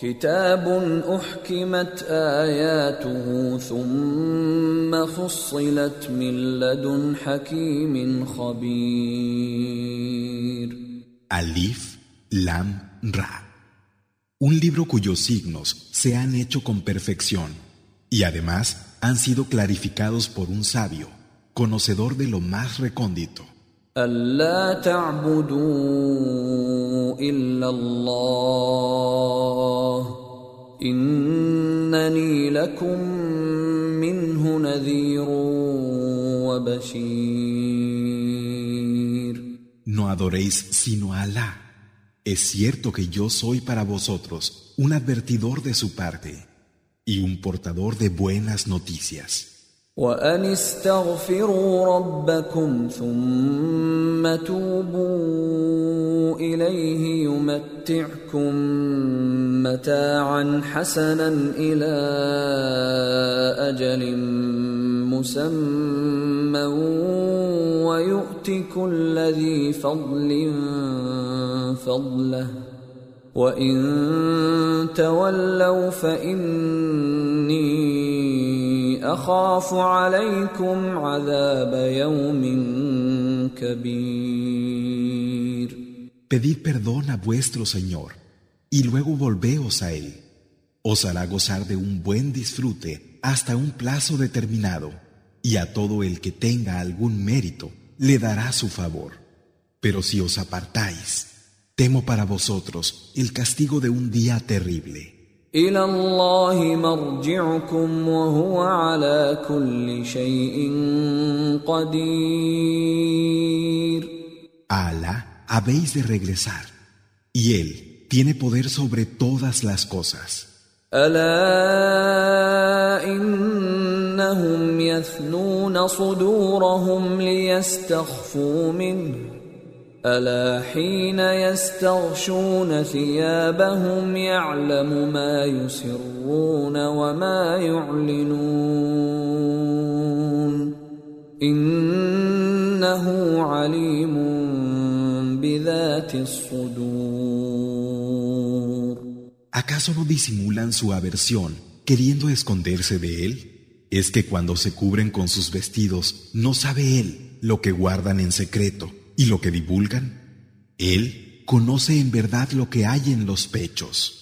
كتاب أحكمت آياته ثم فصلت من لدن حكيم خبير Alif, Lam, Ra. Un libro cuyos signos se han hecho con perfección y además han sido clarificados por un sabio, conocedor de lo más recóndito. ألا تعبدوا إلا الله إنني لكم منه نذير وبشير No adoréis sino a Alá. Es cierto que yo soy para vosotros un advertidor de su parte y un portador de buenas noticias. وأن استغفروا ربكم ثم توبوا إليه يمتعكم متاعا حسنا إلى أجل مسمى ويؤت كل ذي فضل فضله وإن تولوا فإني أخاف عليكم عذاب يوم كبير Pedid perdón a vuestro Señor y luego volveos a Él. Os hará gozar de un buen disfrute hasta un plazo determinado y a todo el que tenga algún mérito le dará su favor. Pero si os apartáis, temo para vosotros el castigo de un día terrible. إلى الله مرجعكم وهو على كل شيء قدير A Alá habéis de regresar, y Él tiene poder sobre todas las cosas. ألا إنهم يثنون صدورهم ليستخفوا منه ألا حين يستغشون ثيابهم يعلم ما يسرون وما يعلنون إنه عليم بذات الصدور ¿Acaso no disimulan su aversión queriendo esconderse de Él? Es que cuando se cubren con sus vestidos, no sabe Él lo que guardan en secreto Y lo que divulgan. Él conoce en verdad lo que hay en los pechos.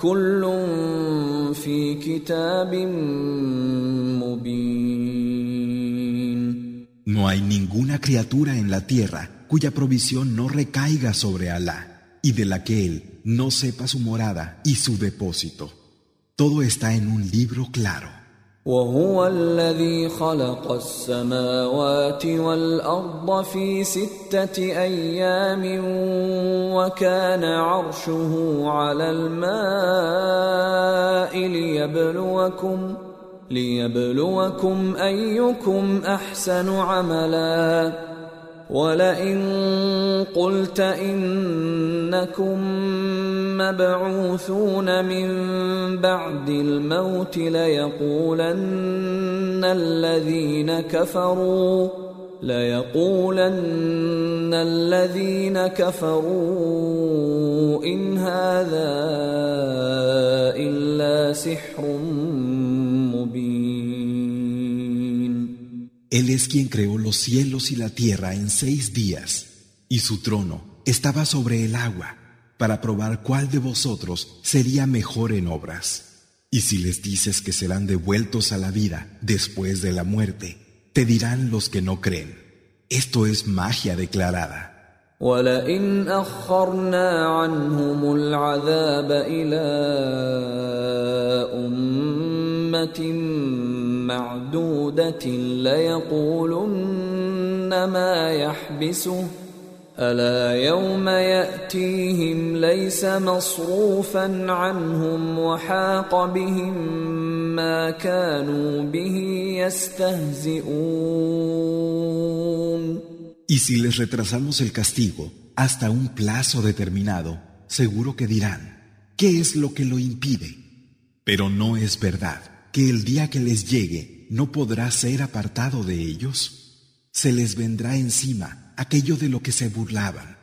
كل في كتاب مبين No hay ninguna criatura en la tierra cuya provisión no recaiga sobre Alá y de la que Él no sepa su morada y su depósito. Todo está en un libro claro. وهو الذي خلق السماوات والأرض في ستة أيام وكان عرشه على الماء ليبلوكم ليبلوكم أيكم أحسن عملا. ولئن قلت إنكم مبعوثون من بعد الموت ليقولن الذين كفروا ليقولن الذين كفروا إن هذا إلا سحر Él es quien creó los cielos y la tierra en seis días, y su trono estaba sobre el agua, para probar cuál de vosotros sería mejor en obras. Y si les dices que serán devueltos a la vida después de la muerte, te dirán los que no creen. Esto es magia declarada. ولئن أخرنا عنهم العذاب إلى أمة معدودة ليقولن ما يحبسه ألا يوم يأتيهم ليس مصروفا عنهم وحاق بهم ما كانوا به يستهزئون Y si les retrasamos el castigo hasta un plazo determinado, seguro que dirán, ¿qué es lo que lo impide? Pero no es verdad que el día que les llegue no podrá ser apartado de ellos. Se les vendrá encima aquello de lo que se burlaban.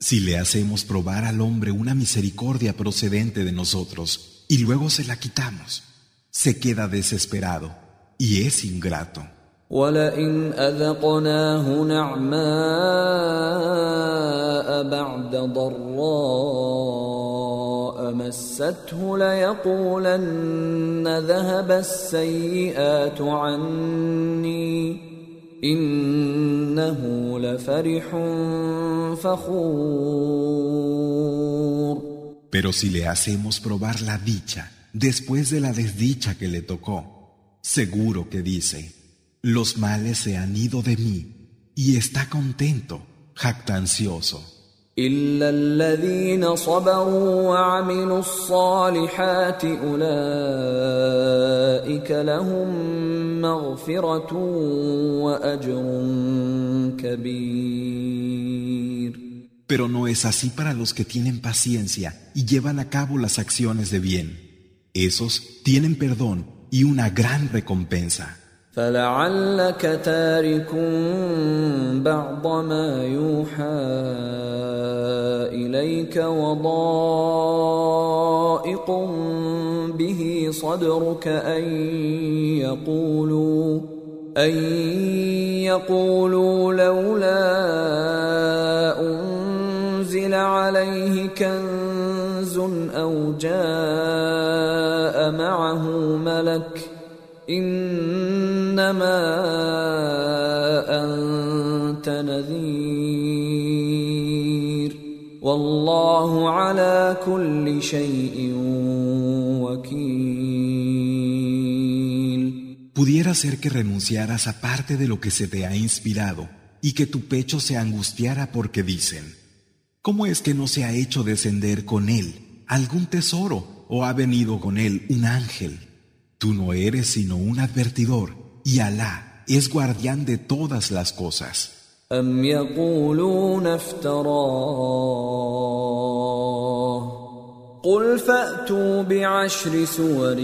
Si le hacemos probar al hombre una misericordia procedente de nosotros y luego se la quitamos, se queda desesperado y es ingrato. ولئن أذقناه نعماء بعد ضراء مسته ليقولن ذهب السيئات عني إنه لفرح فخور Pero si le hacemos probar la dicha después de la desdicha que le tocó, seguro que dice, los males se han ido de mí y está contento, jactancioso. Pero no es así para los que tienen paciencia y llevan a cabo las acciones de bien. Esos tienen perdón y una gran recompensa. فلعلك تارك بعض ما يوحى إليك وضائق به صدرك أن يقولوا أن يقولوا لولا أنزل عليه كنز أو جاء معه ملك Pudiera ser que renunciaras a parte de lo que se te ha inspirado y que tu pecho se angustiara porque dicen, ¿cómo es que no se ha hecho descender con él algún tesoro o ha venido con él un ángel? Tú no eres sino un advertidor y Alá es guardián de todas las cosas. أم يقولون قل فأتوا بعشر سور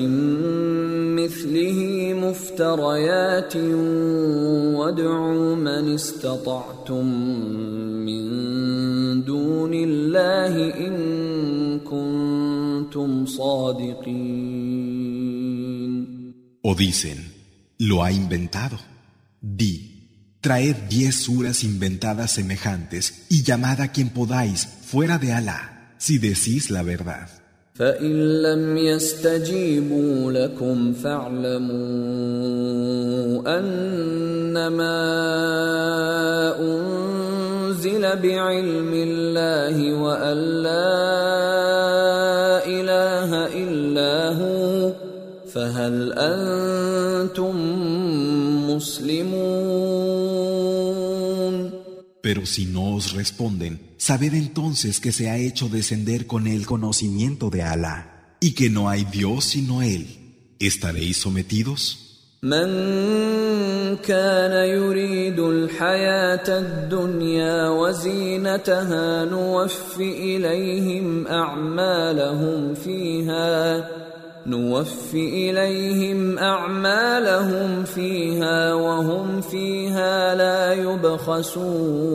مثله مفتريات وادعوا من استطعتم من دون الله إن كنتم صادقين O dicen, lo ha inventado. Di, traed diez suras inventadas semejantes y llamad a quien podáis fuera de Alá, si decís la verdad. فإن لم يستجيبوا لكم فاعلموا أنما أنزل بعلم الله وأن لا فهل أنتم مسلمون Pero si no os responden, sabed entonces que se ha hecho descender con el conocimiento de Alá y que no hay Dios sino Él. ¿Estaréis sometidos? من كان يريد الحياة الدنيا وزينتها نوف إليهم أعمالهم فيها نوف إليهم أعمالهم فيها وهم فيها لا يبخسون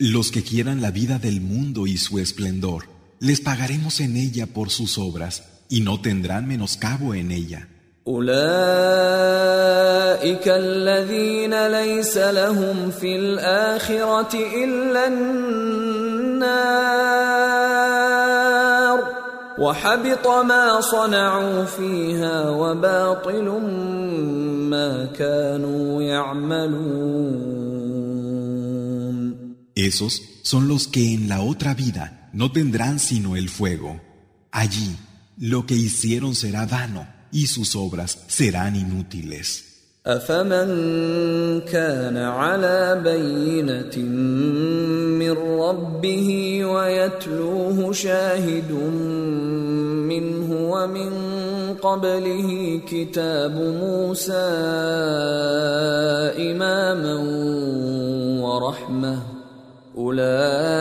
Los que quieran la vida del mundo y su esplendor, les pagaremos en ella por sus obras y no tendrán menoscabo en ella. أولئك الذين ليس لهم في الآخرة إلا النار وحبط ما صنعوا فيها وباطل ما كانوا يعملون Esos son los que en la otra vida no tendrán sino el fuego. Allí lo que hicieron será vano y sus obras serán inútiles. أفمن كان على بينة من ربه ويتلوه شاهد منه ومن قبله كتاب موسى إماما ورحمة أولئك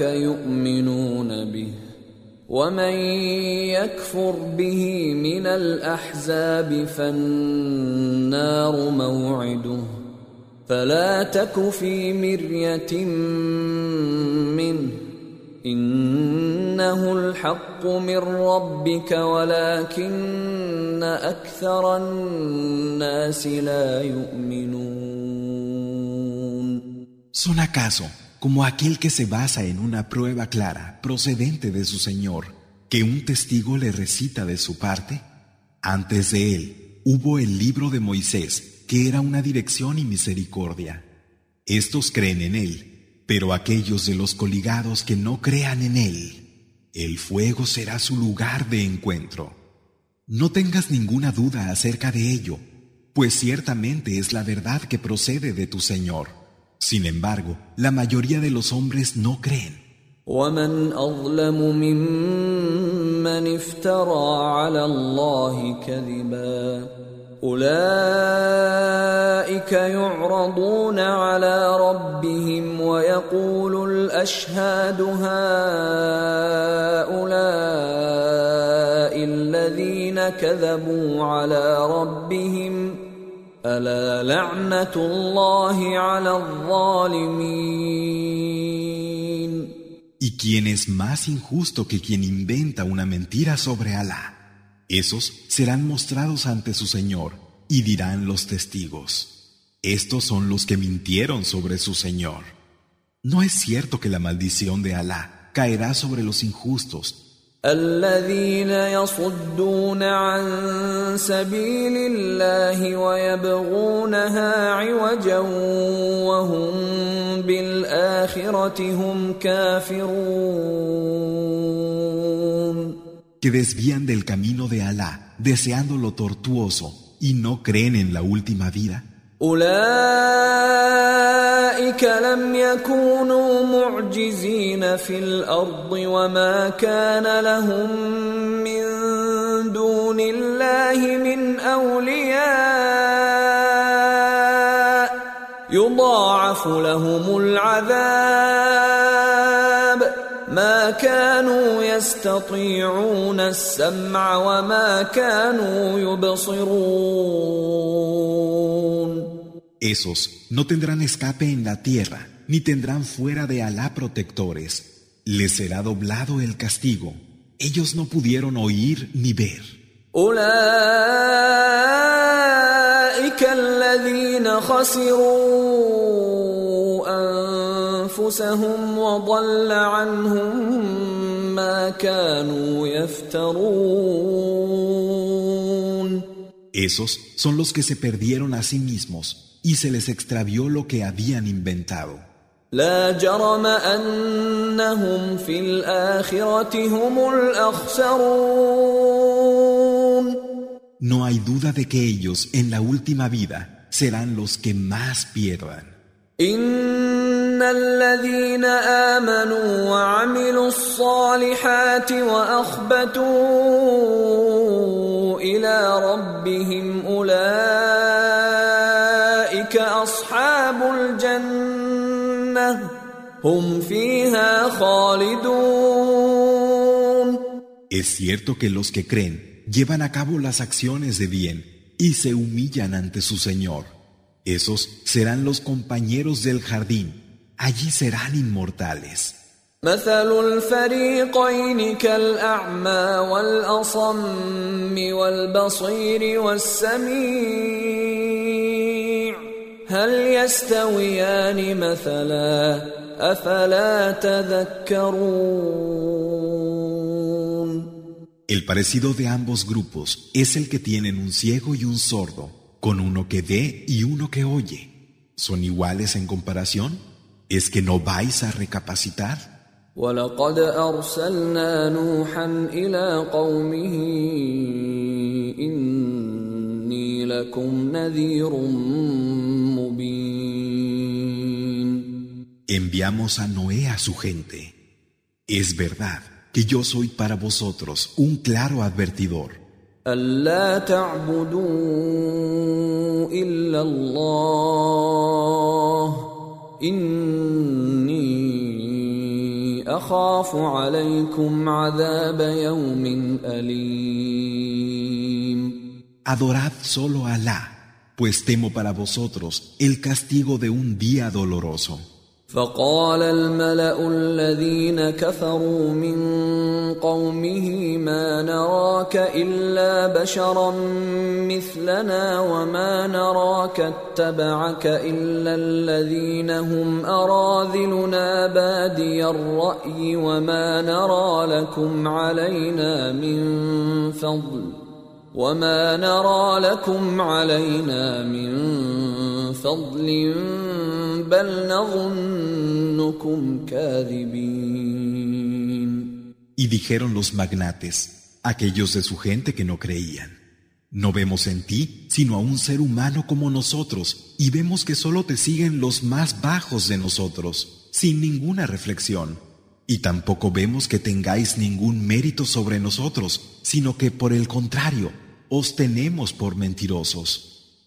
يؤمنون ومن يكفر به من الاحزاب فالنار موعده فلا تك في مريه منه انه الحق من ربك ولكن أكثر الناس لا يؤمنون ¿Son acaso como aquel que se basa en una prueba clara procedente de su Señor, que un testigo le recita de su parte? Antes de él hubo el libro de Moisés, que era una dirección y misericordia. Estos creen en él, pero aquellos de los coligados que no crean en él, el fuego será su lugar de encuentro. No tengas ninguna duda acerca de ello, pues ciertamente es la verdad que procede de tu Señor. Sin embargo, la mayoría de los hombres no creen. ومن أظلم ممن افترى على الله كذبا أولئك يعرضون على ربهم ويقول الأشهاد هؤلاء الذين كذبوا على ربهم ۖ ¿Y quién es más injusto que quien inventa una mentira sobre Alá? Esos serán mostrados ante su Señor y dirán los testigos. Estos son los que mintieron sobre su Señor. No es cierto que la maldición de Alá caerá sobre los injustos الذين يصدون عن سبيل الله ويبغونها عوجا وهم بالآخرة هم كافرون que desvían del camino de Alá deseando lo tortuoso y no creen en la última vida أولئك لم يكونوا معجزين في الأرض وما كان لهم من دون الله من أولياء. يضاعف لهم العذاب. ما كانوا يستطيعون السمع وما كانوا يبصرون. Esos no tendrán escape en la tierra, ni tendrán fuera de Alá protectores. Les será doblado el castigo. Ellos no pudieron oír ni ver. Esos son los que se perdieron a sí mismos y se les extravió lo que habían inventado. No hay duda de que ellos en la última vida serán los que más pierdan. Es cierto que los que creen llevan a cabo las acciones de bien y se humillan ante su Señor. Esos serán los compañeros del jardín. Allí serán inmortales. مثل الفريقين كالأعمى والأصم والبصير والسميع هل يستويان مثلا أفلا تذكرون El parecido de ambos grupos es el que tienen un ciego y un sordo, con uno que ve y uno que oye. ¿Son iguales en comparación? ¿Es que no vais a recapacitar? ولقد أرسلنا نوحا إلى قومه إني لكم نذير مبين Enviamos a Noé a su gente. Es verdad que yo soy para vosotros un claro advertidor. ألا تعبدوا إلا الله إني أخاف عليكم عذاب يوم أليم Adorad solo a Alá, pues temo para vosotros el castigo de un día doloroso. فقال الملأ الذين كفروا من قومه ما نراك إلا بشرا مثلنا وما نراك اتبعك إلا الذين هم أراذلنا بادي الرأي وما نرى لكم علينا من فضل وما نرى لكم علينا من فضل بل نظنكم كاذبين Y dijeron los magnates, aquellos de su gente que no creían, no vemos en ti sino a un ser humano como nosotros, y vemos que solo te siguen los más bajos de nosotros, sin ninguna reflexión. Y tampoco vemos que tengáis ningún mérito sobre nosotros, sino que por el contrario, os tenemos por mentirosos.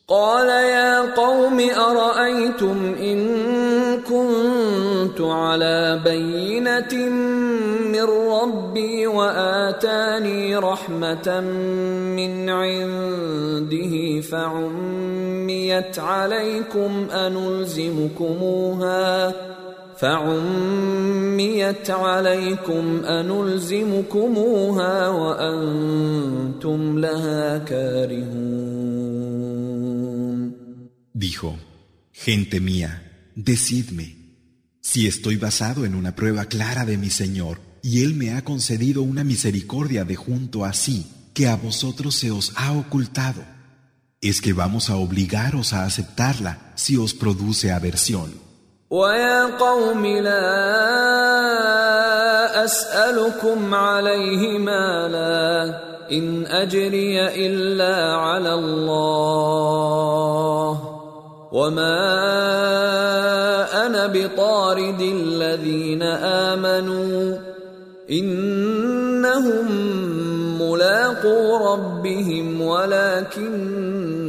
قال يا قوم أرأيتم إن كنت على بينة من ربي وآتاني رحمة من عنده فعميت عليكم أنلزمكموها فعميت عليكم أنلزمكموها وأنتم لها كارهون Dijo, gente mía, decidme, si estoy basado en una prueba clara de mi Señor, y Él me ha concedido una misericordia de junto así, que a vosotros se os ha ocultado, es que vamos a obligaros a aceptarla si os produce aversión. ويا قوم لا أسألكم عليه مالا إن أجري إلا على الله وما أنا بطارد الذين آمنوا إنهم ملاقو ربهم ولكني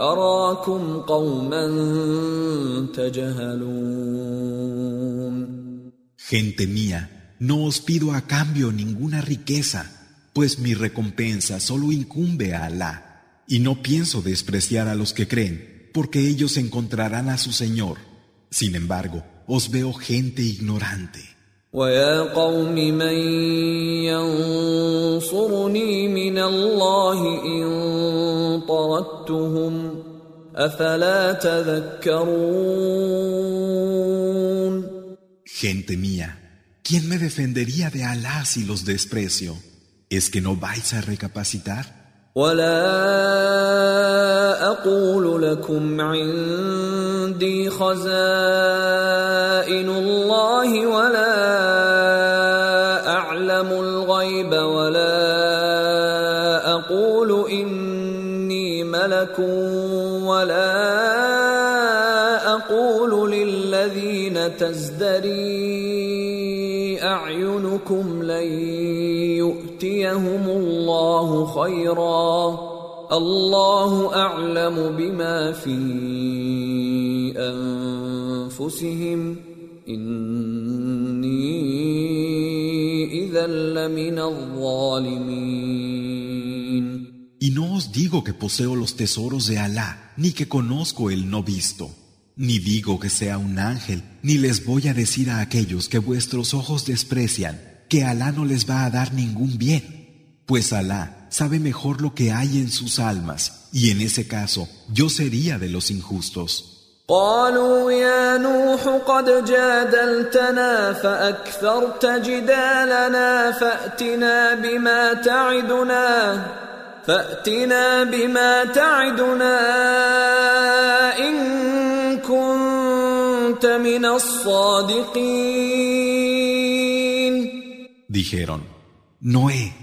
أراكم قوما تجهلون Gente mía, no os pido a cambio ninguna riqueza, pues mi recompensa solo incumbe a Alá, y no pienso despreciar a los que creen, porque ellos encontrarán a su Señor. Sin embargo, os veo gente ignorante. ويا قوم من ينصرني من الله إن طردتهم أفلا تذكرون Gente mía, ¿quién me defendería de Alá si los desprecio? ¿Es que no vais a recapacitar? ولا أقول لكم عندي خزائن الله ولا أعلم الغيب ولا أقول إني ملك ولا أقول للذين تزدري أعينكم لن يؤتيهم الله خيرا. الله أعلم بما في أنفسهم. إني إذا لمن الظالمين. Y no os digo que poseo los tesoros de Alá, ni que conozco el no visto. Ni digo que sea un ángel, ni les voy a decir a aquellos que vuestros ojos desprecian que Alá no les va a dar ningún bien, pues Alá sabe mejor lo que hay en sus almas, y en ese caso yo sería de los injustos. قالوا يا نوح قد جادلتنا فأكثرت جدالنا فأتنا بما تعدنا فأتنا بما تعدنا إن كنت من الصادقين Dijeron, Noé,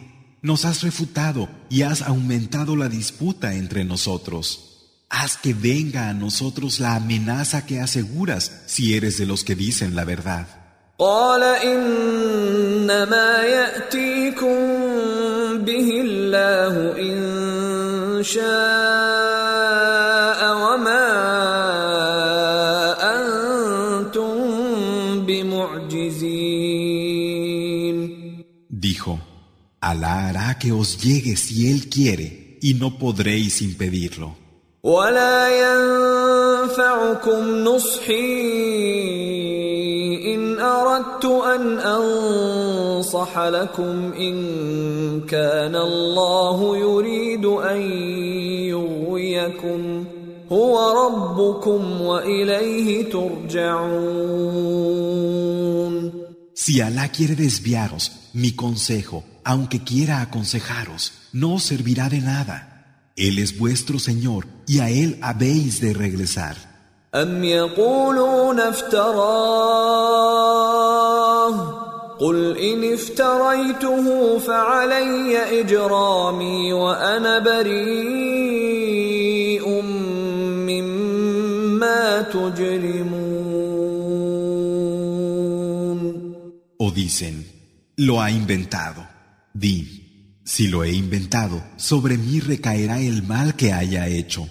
nos has refutado y has aumentado la disputa entre nosotros. Haz que venga a nosotros la amenaza que aseguras si eres de los que dicen la verdad. قال إنما يأتيكم به الله إن شاء Alá hará que os llegue si Él quiere y no podréis impedirlo. هو ربكم وإليه ترجعون Si Alá quiere desviaros, mi consejo, aunque quiera aconsejaros, no os servirá de nada. Él es vuestro Señor y a Él habéis de regresar. أم يقولون افتراه قل إن افتريته فعلي إجرامي وأنا بريء dicen, lo ha inventado. Di, si lo he inventado, sobre mí recaerá el mal que haya hecho,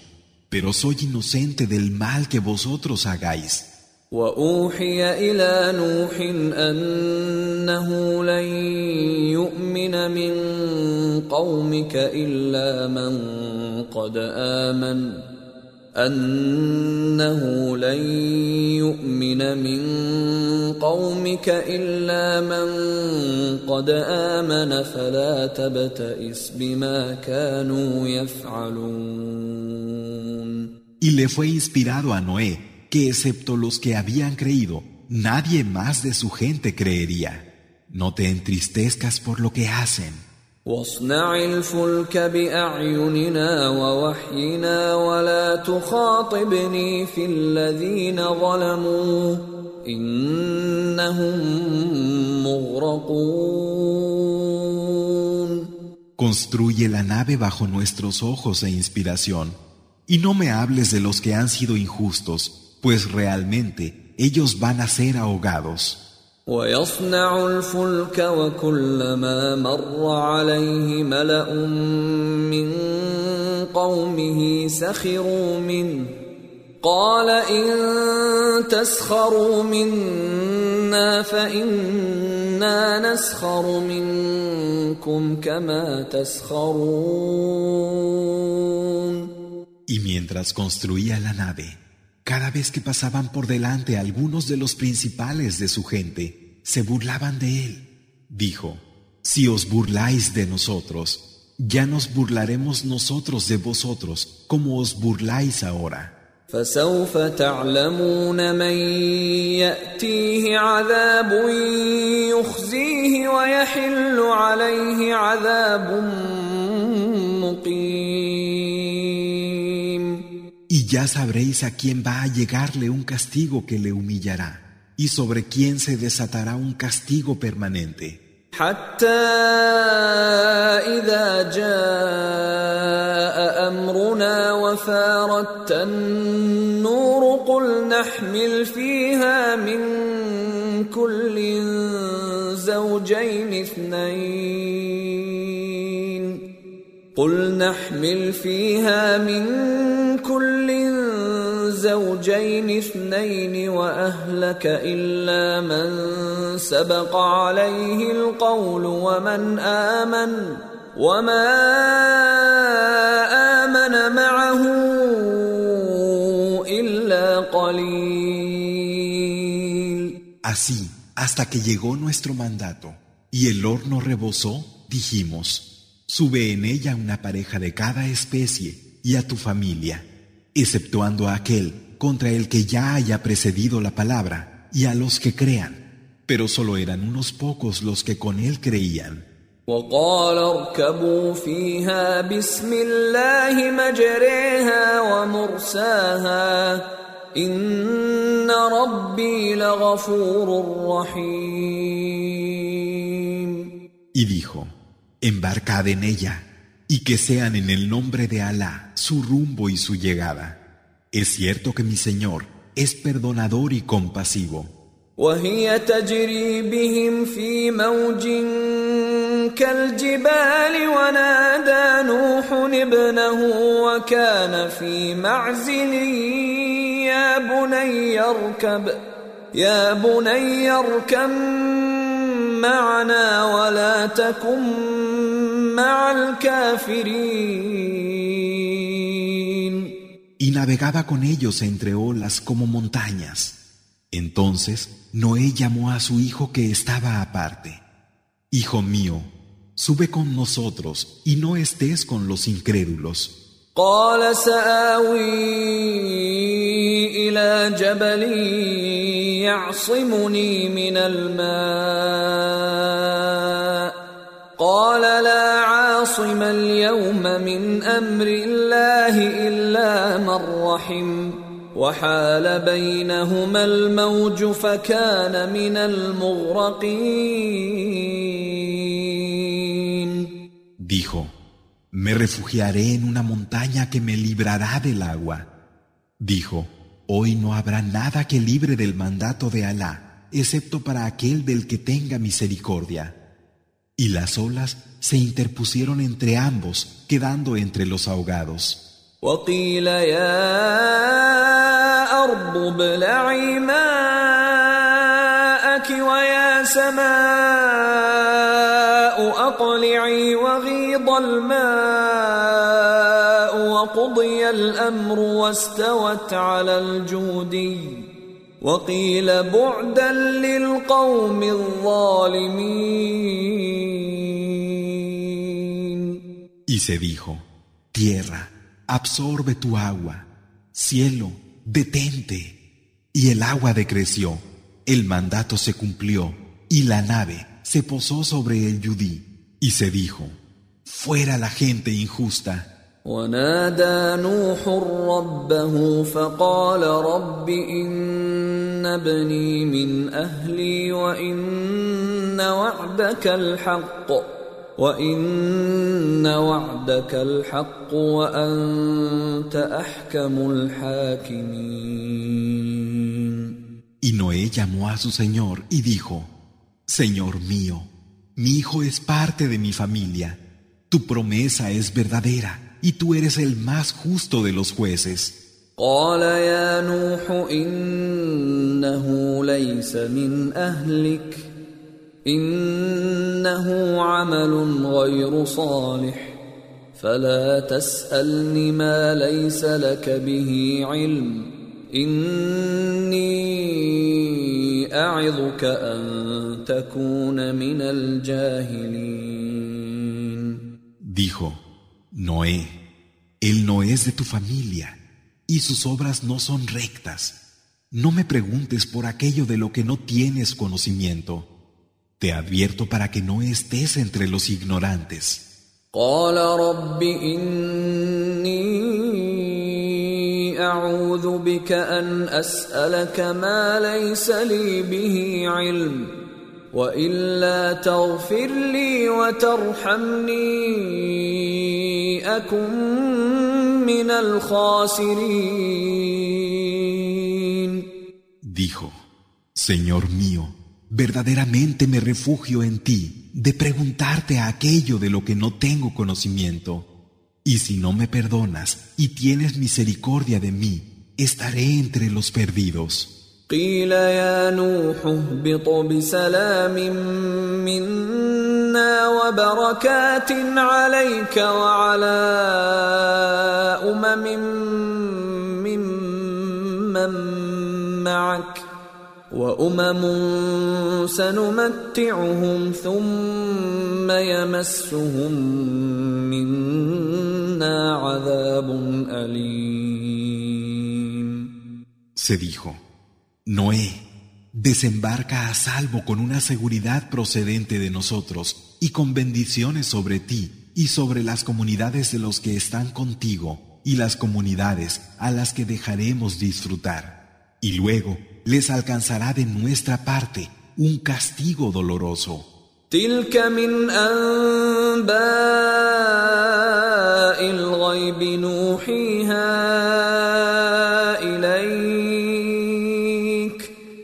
pero soy inocente del mal que vosotros hagáis. واوحي الى نوح انه لن يؤمن من قومك الا من قد امن انه لن يؤمن من قومك الا من قد امن فلا تبتئس بما كانوا يفعلون Y le fue inspirado a Noé que excepto los que habían creído, nadie más de su gente creería. No te entristezcas por lo que hacen. واصنع الفلك بأعيننا ووحينا ولا تخاطبني في الذين ظلموا إنهم مغرقون Construye la nave bajo nuestros ojos e inspiración, y no me hables de los que han sido injustos, pues realmente ellos van a ser ahogados. ويصنع الفلك وكلما مر عليه ملأ من قومه سخروا منه. قال إن تسخروا منا فإنا نسخر منكم كما تسخرون. Y mientras construía la nave, Cada vez que pasaban por delante algunos de los principales de su gente, se burlaban de él. Dijo, si os burláis de nosotros, ya nos burlaremos nosotros de vosotros, como os burláis ahora. ya sabréis a quién va a llegarle un castigo que le humillará y sobre quién se desatará un castigo permanente. حتى إذا جاء أمرنا وفارت النور قل نحمل فيها من كل زوجين اثنين قل نحمل فيها من كل زوجين اثنين واهلك الا من سبق عليه القول ومن امن وما امن معه الا قليل. Así, hasta que llegó nuestro mandato y el horno rebosó, dijimos, Sube en ella una pareja de cada especie y a tu familia, exceptuando a aquel contra el que ya haya precedido la palabra y a los que crean, pero solo eran unos pocos los que con él creían. Y dijo, embarcad en ella, y que sean en el nombre de Alá su rumbo y su llegada. Es cierto que mi Señor es perdonador y compasivo. وهي تجري بهم في موج كالجبال ونادى نوح ابنه وكان في معزل يا بني اركب يا بني اركب معنا ولا تكن مع الكافرين Y navegaba con ellos entre olas como montañas. Entonces Noé llamó a su hijo que estaba aparte. Hijo mío, sube con nosotros y no estés con los incrédulos. قال سآوي إلى جبل يعصمني من الماء. قال لا عاصم اليوم من أمر الله إلا من رحم. وحال بينهما الموج فكان من المغرقين. Dijo, me refugiaré en una montaña que me librará del agua. Dijo, hoy no habrá nada que libre del mandato de Alá, excepto para aquel del que tenga misericordia. Y las olas se interpusieron entre ambos, quedando entre los ahogados. وقيل يا أرض ابلعي ماءك ويا سماء أقلعي وغيض الماء وقضي الأمر واستوت على الجودي وقيل بعدا للقوم الظالمين Y se dijo, Tierra, absorbe tu agua, cielo, detente. Y el agua decreció, el mandato se cumplió, y la nave se posó sobre el Yudí. Y se dijo, fuera la gente injusta. ونادى نوح ربه فقال رب إن ابني من أهلي وإن وعدك الحق وإن وعدك الحق وأنت أحكم الحاكمين Y Noé llamó a su Señor y dijo, Señor mío, mi hijo es parte de mi familia, tu promesa es verdadera y tú eres el más justo de los jueces. قال يا نوح إنه ليس من أهلك إنه عمل غير صالح فلا تسألني ما ليس لك به علم إني أعظك أن تكون من الجاهلين Dijo, Noé, él no es de tu familia y sus obras no son rectas. No me preguntes por aquello de lo que no tienes conocimiento. Te advierto para que no estés entre los ignorantes. قال رب إني أعوذ بك أن أسألك ما ليس لي به علم وإلا تغفر لي وترحمني أكن من الخاسرين Dijo, Señor mío, verdaderamente me refugio en ti de preguntarte aquello de lo que no tengo conocimiento. Y si no me perdonas y tienes misericordia de mí, estaré entre los perdidos. قيل يا نوح اهبط بسلام منا وبركات عليك وعلى امم ممن أمما معك وأمم سنمتعهم ثم يمسهم منا عذاب أليم Se dijo, Noé, desembarca a salvo con una seguridad procedente de nosotros y con bendiciones sobre ti y sobre las comunidades de los que están contigo y las comunidades a las que dejaremos disfrutar. Y luego les alcanzará de nuestra parte un castigo doloroso. تلك من أنباء الغيب نوحيها إليك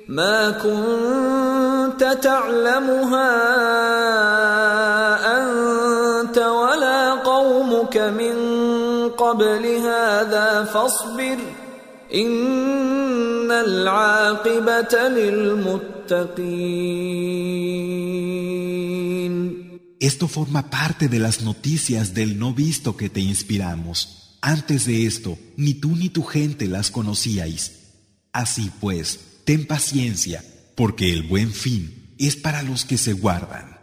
ما كنت تعلمها أنت ولا قومك من قبل هذا فاصبر إن Esto forma parte de las noticias del no visto que te inspiramos. Antes de esto, ni tú ni tu gente las conocíais. Así pues, ten paciencia, porque el buen fin es para los que se guardan.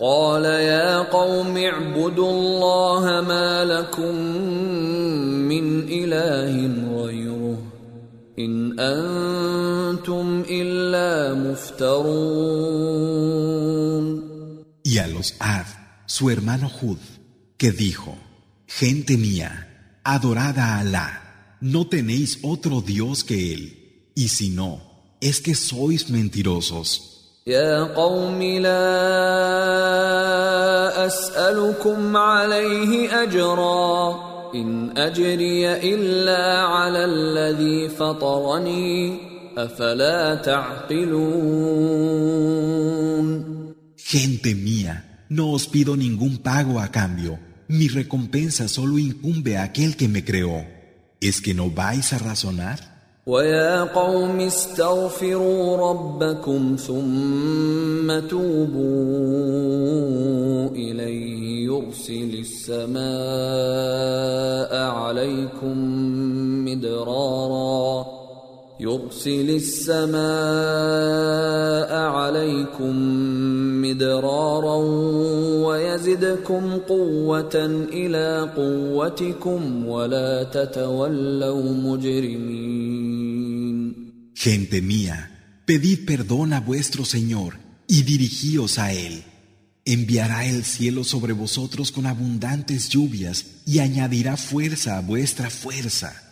قال يا قوم اعبدوا الله ما لكم من إله غيره إن أنتم إلا مفترون Y a los Ad, su hermano Hud, que dijo, Gente mía, adorad a Alá, no tenéis otro Dios que Él, y si no, es que sois mentirosos. يا قوم لا اسالكم عليه اجرا ان اجري الا على الذي فطرني افلا تعقلون Gente mía, no os pido ningún pago a cambio. Mi recompensa solo incumbe a aquel que me creó. ¿Es que no vais a razonar? ويا قوم استغفروا ربكم ثم توبوا إليه. يرسل السماء عليكم مدرارا. يرسل السماء عليكم مدرارا ويزدكم قوة إلى قوتكم ولا تتولوا مجرمين Gente mía, pedid perdón a vuestro Señor y dirigíos a Él. Enviará el cielo sobre vosotros con abundantes lluvias y añadirá fuerza a vuestra fuerza.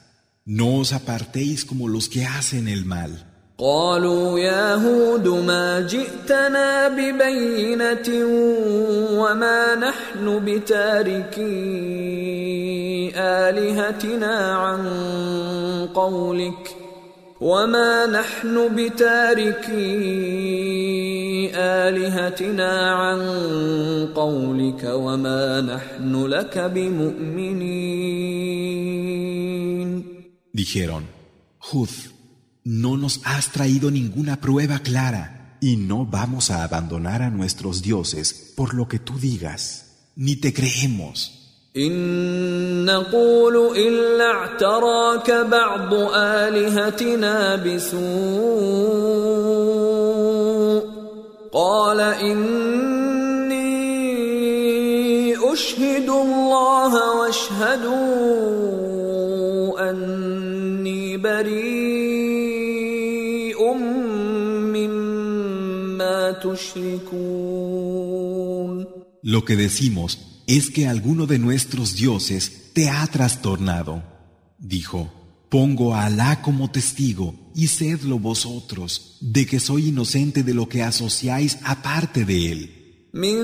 No os apartéis como los que hacen el mal. قالوا يا هود ما جئتنا ببينة وما نحن بتاركي آلهتنا عن قولك وما نحن بتاركي آلهتنا عن قولك وما نحن لك بمؤمنين Dijeron, Hud, no nos has traído ninguna prueba clara y no vamos a abandonar a nuestros dioses por lo que tú digas, ni te creemos. إن نقول إلا اعتراك بعض آلهتنا بسوء قال إني أشهد الله واشهدوا أني بريء مما تشركون Lo que decimos es que alguno de nuestros dioses te ha trastornado. Dijo, pongo a Alá como testigo y sedlo vosotros de que soy inocente de lo que asociáis aparte de él. من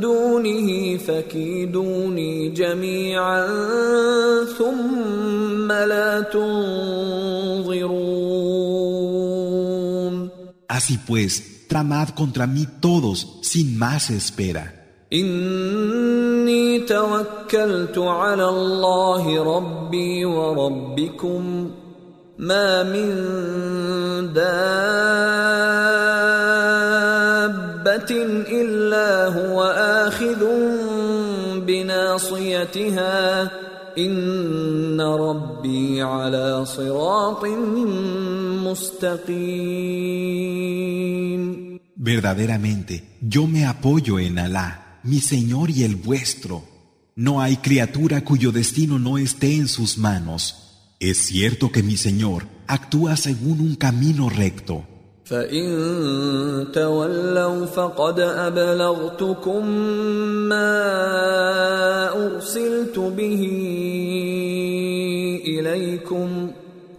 دونه فكيدوني جميعا ثم لا تنظرون Así pues, tramad contra mí todos sin más espera. إني توكلت على الله ربي وربكم ما من دابة إلا هو آخذ بناصيتها ان ربي على صراط مستقيم Verdaderamente, yo me apoyo en Alá, mi Señor y el vuestro. No hay criatura cuyo destino no esté en sus manos. Es cierto que mi Señor actúa según un camino recto. فإن تولوا فقد أبلغتكم ما أرسلت به إليكم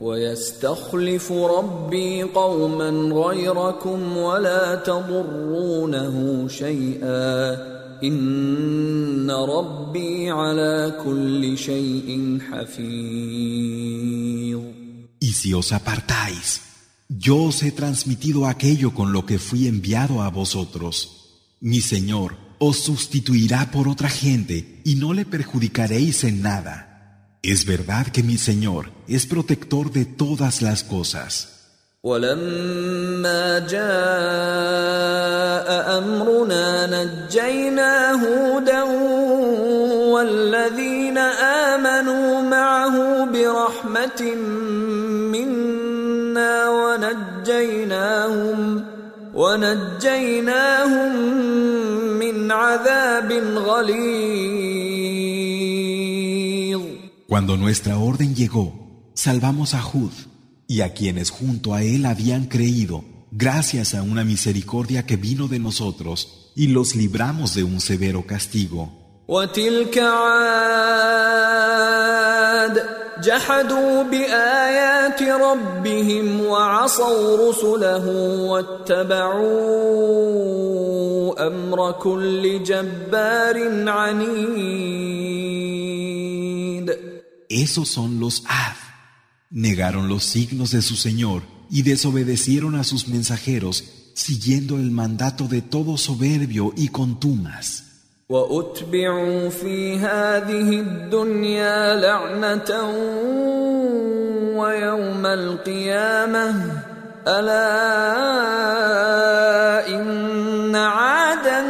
ويستخلف ربي قوما غيركم ولا تضرونه شيئا إن ربي على كل شيء حفيظ. Y si os apartáis, yo os he transmitido aquello con lo que fui enviado a vosotros. Mi Señor os sustituirá por otra gente y no le perjudicaréis en nada. Es verdad que mi Señor es protector de todas las cosas. ولما جاء امرنا نجينا هودا والذين امنوا معه برحمه منا ونجيناهم ونجيناهم من عذاب غليظ Cuando nuestra orden llegó, salvamos a Hud y a quienes junto a él habían creído, gracias a una misericordia que vino de nosotros, y los libramos de un severo castigo. وتلك عاد جحدوا بآيات ربهم وعصوا رسله واتبعوا أمر كل جبار عنيد Esos son los Ad. Negaron los signos de su Señor y desobedecieron a sus mensajeros, siguiendo el mandato de todo soberbio y contumas. وأتبعوا في هذه الدنيا لعنة ويوم القيامة. ألا إن عادا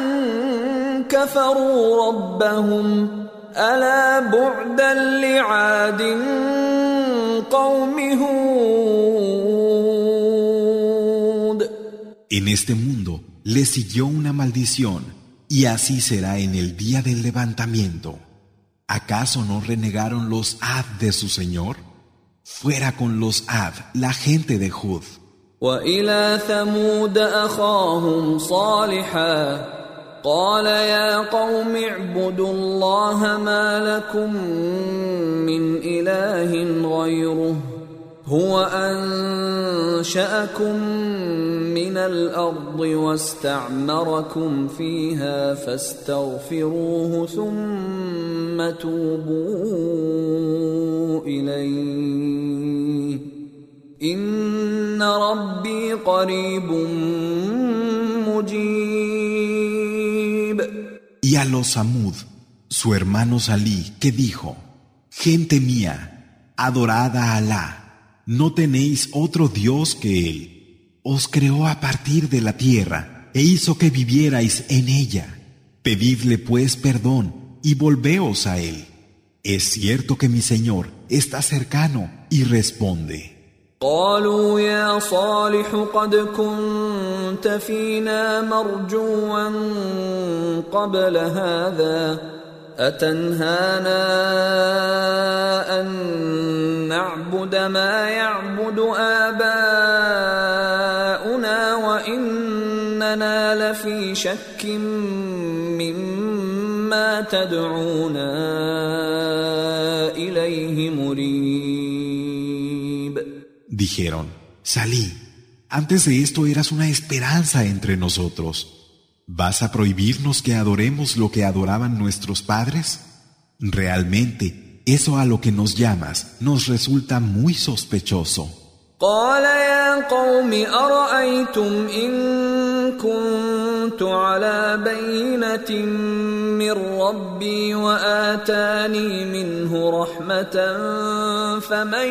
كفروا ربهم. ألا بعدا لعاد قوم هود. En este mundo le siguió una maldición, y así será en el día del levantamiento. ¿Acaso no renegaron los Ad de su Señor? Fuera con los Ad, la gente de Jud. والى ثمود اخاهم صالحا قال يا قوم اعبدوا الله ما لكم من اله غيره هو أنشأكم من الأرض واستعمركم فيها فاستغفروه ثم توبوا إليه. إن ربي قريب مجيب. Y a los Samud, su hermano Salí, que dijo, Gente mía, adorada a Alá, no tenéis otro Dios que Él. Os creó a partir de la tierra e hizo que vivierais en ella. Pedidle pues perdón y volveos a Él. Es cierto que mi Señor está cercano y responde. قالوا يا صالح قد كنت فينا مرجوا قبل هذا اتنهانا ان نعبد ما يعبد اباؤنا واننا لفي شك مما تدعونا اليه مريب Dijeron, Salí, antes de esto eras una esperanza entre nosotros. ¿Vas a prohibirnos que adoremos lo que adoraban nuestros padres? Realmente, eso a lo que nos llamas nos resulta muy sospechoso. قال يا قوم أرأيتم إن كنت على بينة من ربي وآتاني منه رحمة فمن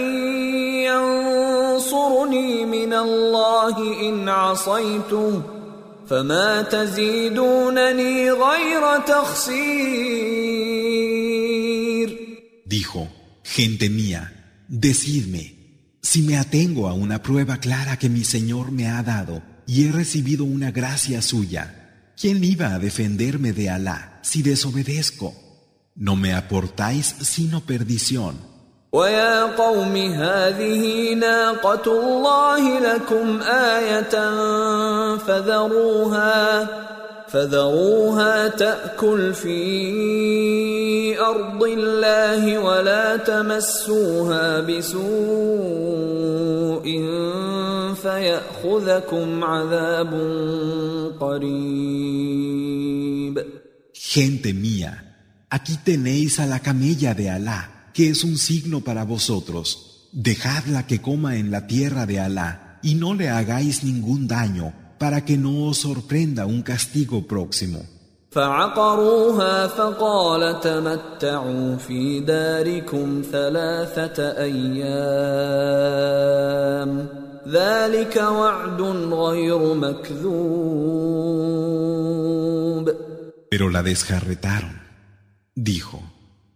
ينصرني من الله إن عصيته فما تزيدونني غير تخسير Dijo, gente mía, decidme, si me atengo a una prueba clara que mi Señor me ha dado y he recibido una gracia suya, ¿quién iba a defenderme de Alá si desobedezco? No me aportáis sino perdición. ويا قوم هذه ناقة الله لكم آية فذروها فذروها تأكل في أرض الله ولا تمسوها بسوء فيأخذكم عذاب قريب. Gente mía, aquí tenéis a la camella de Alá. Que es un signo para vosotros. Dejadla que coma en la tierra de Alá y no le hagáis ningún daño para que no os sorprenda un castigo próximo. Pero la desjarretaron. Dijo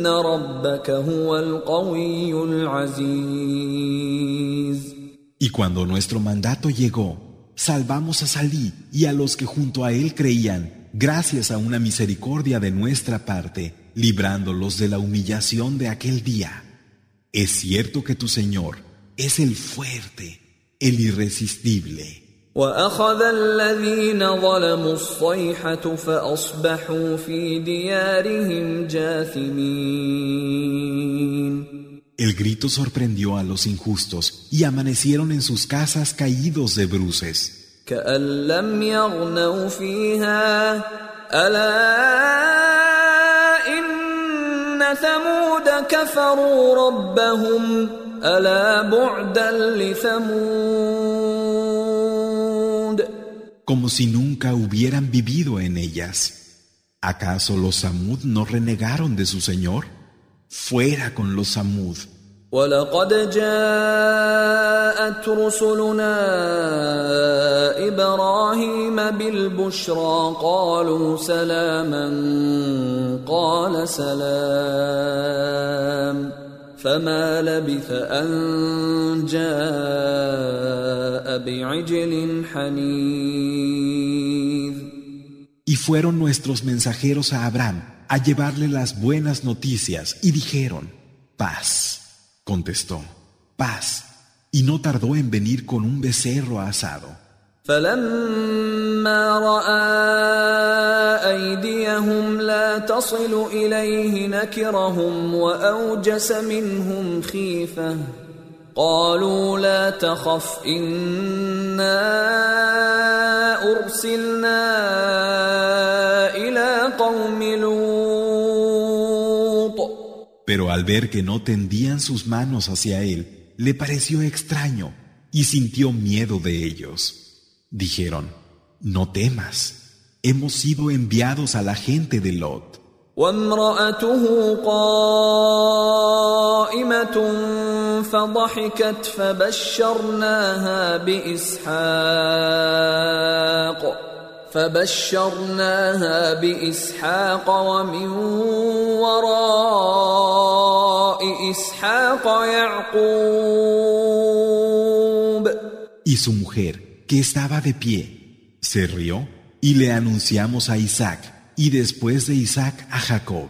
ان ربك هو القوي العزيز Y cuando nuestro mandato llegó, salvamos a Salí y a los que junto a él creían, gracias a una misericordia de nuestra parte, librándolos de la humillación de aquel día. Es cierto que tu Señor es el fuerte, el irresistible. واخذ الذين ظلموا الصيحه فاصبحوا في ديارهم جاثمين El grito sorprendió a los injustos y amanecieron en sus casas caídos de bruces. كأن ثمود Como si nunca hubieran vivido en ellas. ¿Acaso los Samud no renegaron de su Señor? Fuera con los Samud. ولقد جاءت رسلنا ابراهيم بالبشرى قالوا سلاما قال سلام فما لبث ان جاء بعجل حنيذ Y fueron nuestros mensajeros a Abraham a llevarle las buenas noticias y dijeron, paz. Contestó, paz, y no tardó en venir con un becerro asado. فلما راى ايديهم لا تصل اليه نكرهم واوجس منهم خيفه قالوا لا تخف انا ارسلنا الى قوم لوط Pero al ver que no tendían sus manos hacia él, le pareció extraño y sintió miedo de ellos. Dijeron, no temas, hemos sido enviados a la gente de Lot. فبشرناها باسحاق ومن وراء اسحاق يعقوب Y su mujer, que estaba de pie, se rió y le anunciamos a Isaac y después de Isaac a Jacob.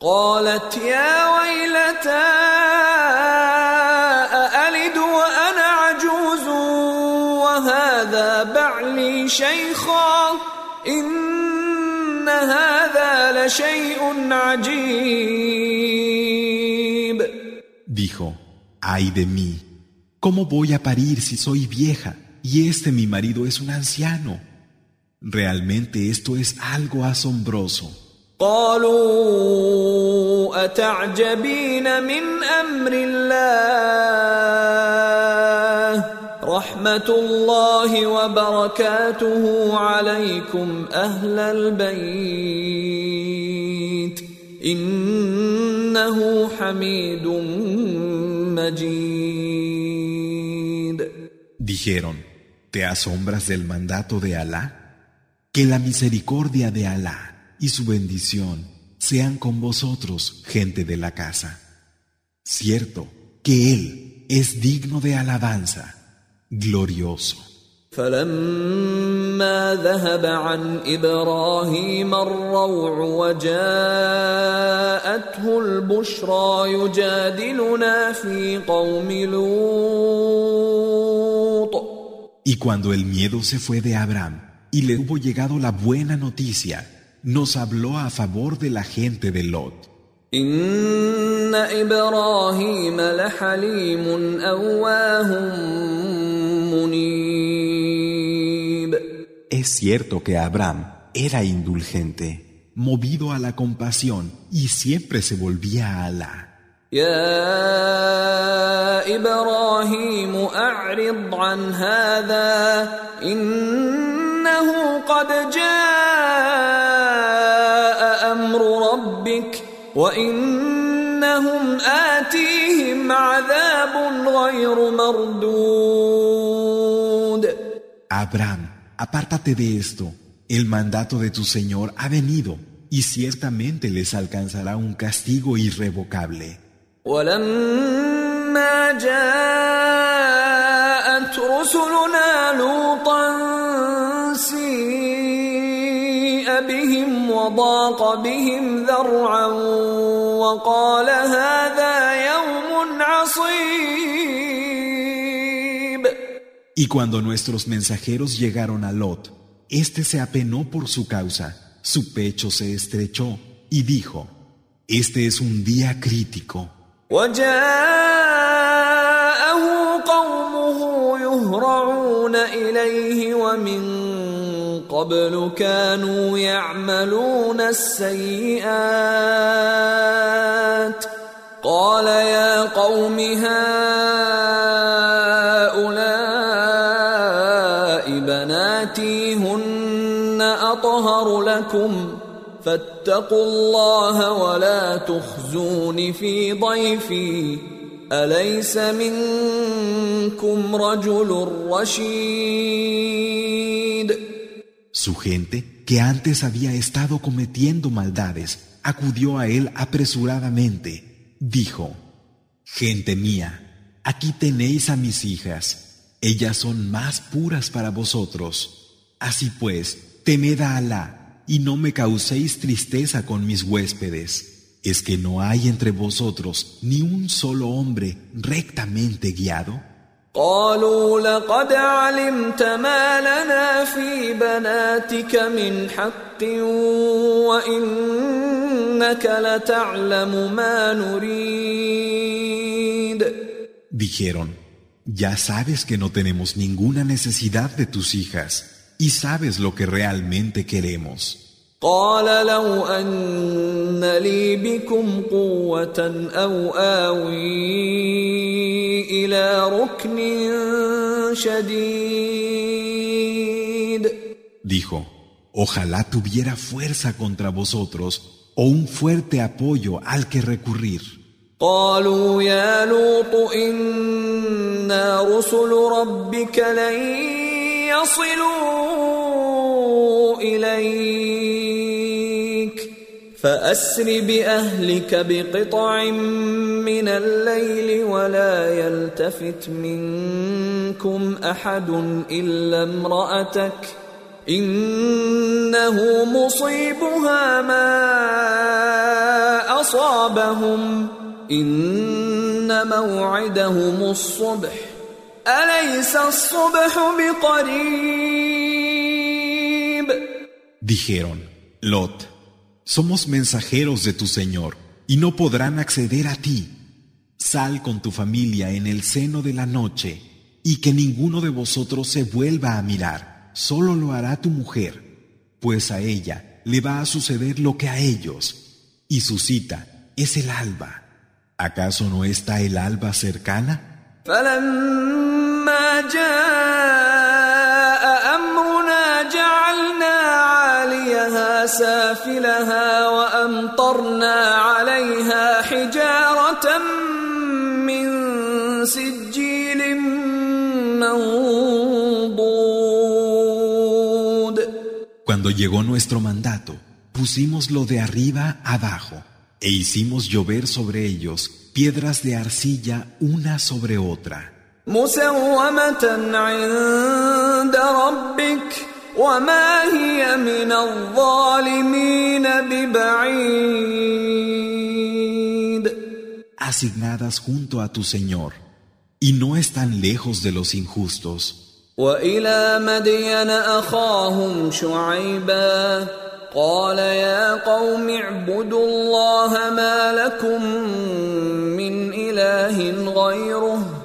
قالت يا ويلتى أألد وأنا عجوز وهذا بعلي شيخا Dijo, ay de mí, ¿cómo voy a parir si soy vieja y este mi marido es un anciano? Realmente esto es algo asombroso. ورحمة الله وبركاته عليكم أهل البيت إنه حميد مجيد Dijeron, ¿te asombras del mandato de Alá? Que la misericordia de Alá y su bendición sean con vosotros, gente de la casa. Cierto que Él es digno de alabanza, glorioso. فلما ذهب عن ابراهيم الروع وجاءته البشرى يجادلنا في قوم لوط Y cuando el miedo se fue de Abraham y le hubo llegado la buena noticia, nos habló a favor de la gente de Lot. Es cierto que Abraham era indulgente, movido a la compasión y siempre se volvía a Alá. يا إبراهيم اعرض عن هذا انه قد جاء أمر ربك وانهم اتيهم عذاب غير مردود Abraham, apártate de esto. El mandato de tu Señor ha venido y ciertamente les alcanzará un castigo irrevocable. ولما جاءت رسلنا لوطا سيء بهم وضاق بهم ذرعا وقال هذا يوم عصيب Y cuando nuestros mensajeros llegaron a Lot, éste se apenó por su causa, su pecho se estrechó y dijo, Este es un día crítico. وجاءه قومه يهرعون إليه ومن قبل كانوا يعملون السيئات. قال يا قوم هؤلاء بناتي هن أطهر لكم فاتقوا الله ولا تخزون في ضيفي أليس منكم رجل رشيد Su gente, que antes había estado cometiendo maldades, acudió a él apresuradamente. Dijo, Gente mía, aquí tenéis a mis hijas. Ellas son más puras para vosotros. Así pues, temed a Alá y no me causéis tristeza con mis huéspedes. ¿Es que no hay entre vosotros ni un solo hombre rectamente guiado? قالوا لقد علمت ما لنا في بناتك من حق وإنك لتعلم ما نريد Dijeron, ya sabes que no tenemos ninguna necesidad de tus hijas y sabes lo que realmente queremos. قال لو أن لي بكم قوة أو آوي إلى ركن شديد Dijo, ojalá tuviera fuerza contra vosotros o un fuerte apoyo al que recurrir. قالوا يا لوط إنا رسل ربك لن يصلوا إليك. فأسر بأهلك بقطع من الليل ولا يلتفت منكم أحد إلا امرأتك. إنه مصيبها ما أصابهم. إن موعدهم الصبح. Dijeron, Lot, somos mensajeros de tu Señor y no podrán acceder a ti. Sal con tu familia en el seno de la noche y que ninguno de vosotros se vuelva a mirar, solo lo hará tu mujer, pues a ella le va a suceder lo que a ellos, y su cita es el alba. ¿Acaso no está el alba cercana? فلما فلما جاء أمرنا جعلنا عاليها سافلها وأمطرنا عليها حجارة من سجيل منضود Cuando llegó nuestro mandato, pusimos lo de arriba abajo e hicimos llover sobre ellos piedras de arcilla una sobre otra. مسومة عند ربك وما هي من الظالمين ببعيد asignadas junto a tu Señor, y no están lejos de los injustos. وإلى مدين أخاهم شعيبا قال يا قوم اعبدوا الله ما لكم من إله غيره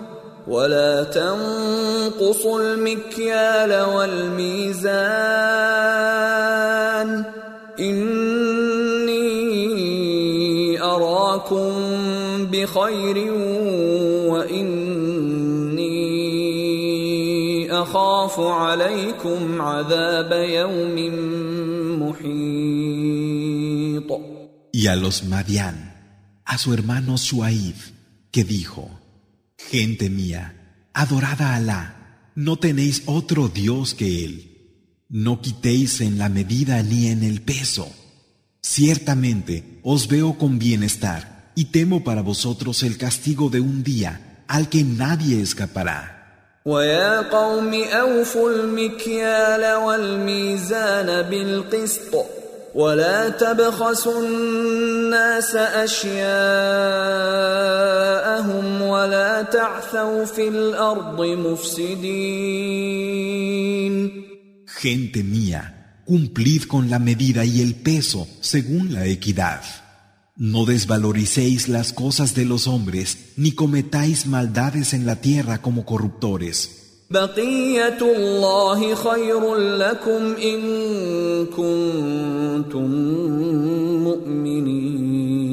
ولا تنقصوا المكيال والميزان. إني أراكم بخير وإني أخاف عليكم عذاب يوم محيط. Y a los Madián, a su hermano Suaib, que dijo, Gente mía, adorad a Alá, no tenéis otro Dios que Él. No quitéis en la medida ni en el peso. Ciertamente os veo con bienestar y temo para vosotros el castigo de un día al que nadie escapará. ويا قوم أوفوا المكيال والميزان بالقسط ولا تبخسوا الناس أشياءهم ولا تعثوا في الأرض مفسدين Gente mía, cumplid con la medida y el peso según la equidad. No desvaloricéis las cosas de los hombres, ni cometáis maldades en la tierra como corruptores. بقية الله خير لكم إن كنتم مؤمنين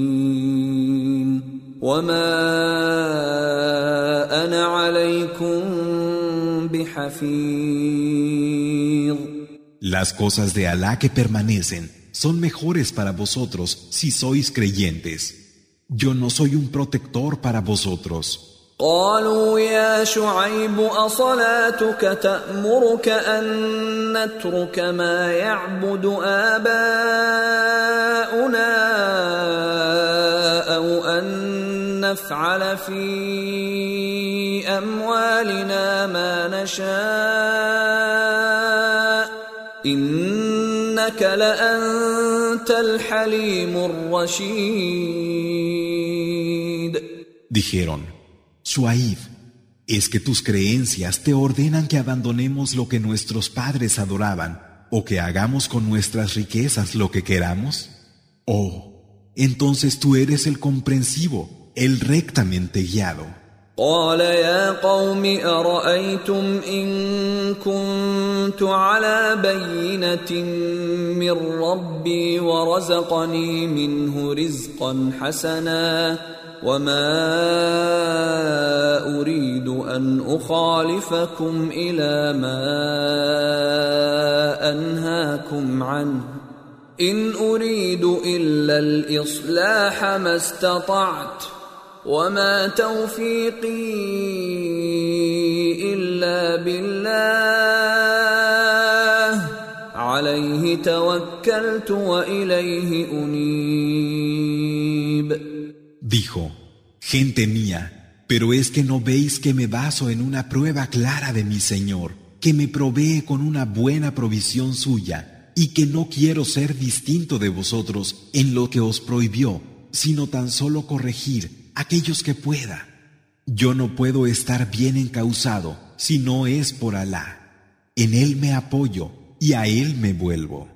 وما أنا عليكم بحفيظ Las cosas de Alá que permanecen son mejores para vosotros si sois creyentes. Yo no soy un protector para vosotros. قالوا يا شعيب أصلاتك تأمرك أن نترك ما يعبد آباؤنا أو أن نفعل في أموالنا ما نشاء. إنك لأنت الحليم الرشيد. Dijeron Suaib, ¿es que tus creencias te ordenan que abandonemos lo que nuestros padres adoraban o que hagamos con nuestras riquezas lo que queramos? Oh, entonces tú eres el comprensivo, el rectamente guiado. قال يا قوم أرأيتم إن كنت على بينة من ربي ورزقني منه رزقا حسنا وما اريد ان اخالفكم إلى ما انهاكم عنه ان اريد الا الاصلاح ما استطعت وما توفيقي الا بالله عليه توكلت واليه انيب Dijo, gente mía, pero es que no veis que me baso en una prueba clara de mi Señor, que me provee con una buena provisión suya, y que no quiero ser distinto de vosotros en lo que os prohibió, sino tan solo corregir aquellos que pueda. Yo no puedo estar bien encausado si no es por Alá. En Él me apoyo y a Él me vuelvo.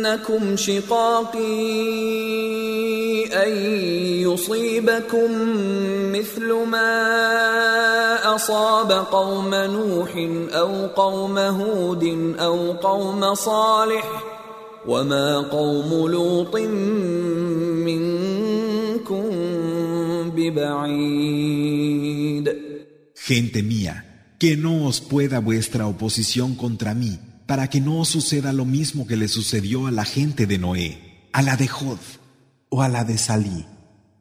يجرمنكم شقاقي أن يصيبكم مثل ما أصاب قوم نوح أو قوم هود أو قوم صالح وما قوم لوط منكم ببعيد. Gente mía, que no os pueda vuestra oposición contra mí, para que no os suceda lo mismo que le sucedió a la gente de Noé, a la de Jod o a la de Salí.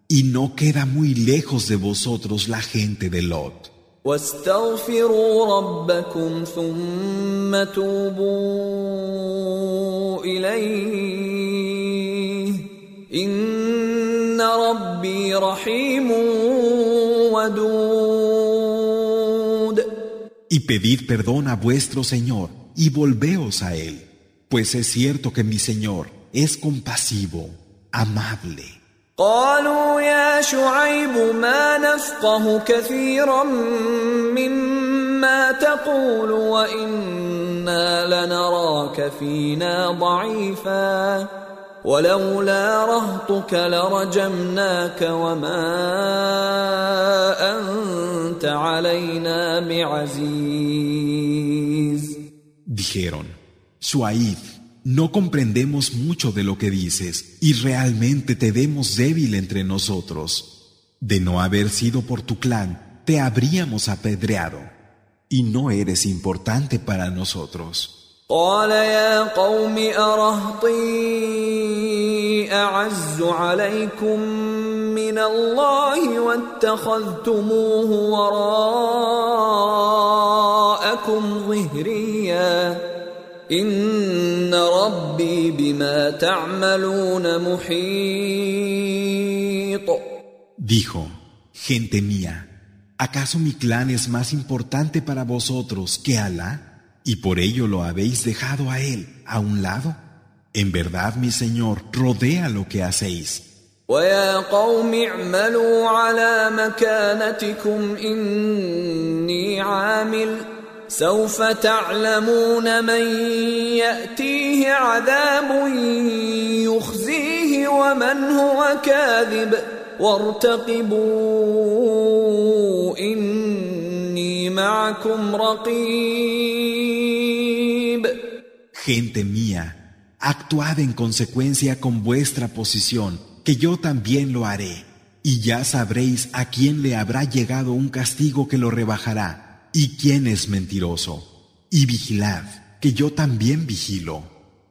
Y no queda muy lejos de vosotros la gente de Lot. واستغفروا ربكم ثم توبوا إليه إن ربي رحيم ودود Y pedid perdón a vuestro Señor y volveos a Él, pues es cierto que mi Señor es compasivo, amable. قالوا يا شعيب ما نفقه كثيرا مما تقول وإنا لنراك فينا ضعيفا. ولولا رهطك لرجمناك وما أنت علينا بعزيز. Dijeron, Shuaib, no comprendemos mucho de lo que dices y realmente te vemos débil entre nosotros. De no haber sido por tu clan, te habríamos apedreado. Y no eres importante para nosotros. قال يا قوم أرهطي أعز عليكم من الله واتخذتموه وراءكم ظهريا إن ربي بما تعملون محيط Dijo, gente mía, ¿acaso mi clan es más importante para vosotros que Alá? ¿Y por ello lo habéis dejado a él a un lado? En verdad, mi Señor, rodea lo que hacéis. ويا قوم اعملوا على مكانتكم إني عامل سوف تعلمون من يأتيه عذاب يخزيه ومن هو كاذب وارتقبوا إني معكم رقيب Gente mía, actuad en consecuencia con vuestra posición, que yo también lo haré. Y ya sabréis a quién le habrá llegado un castigo que lo rebajará, y quién es mentiroso. Y vigilad, que yo también vigilo.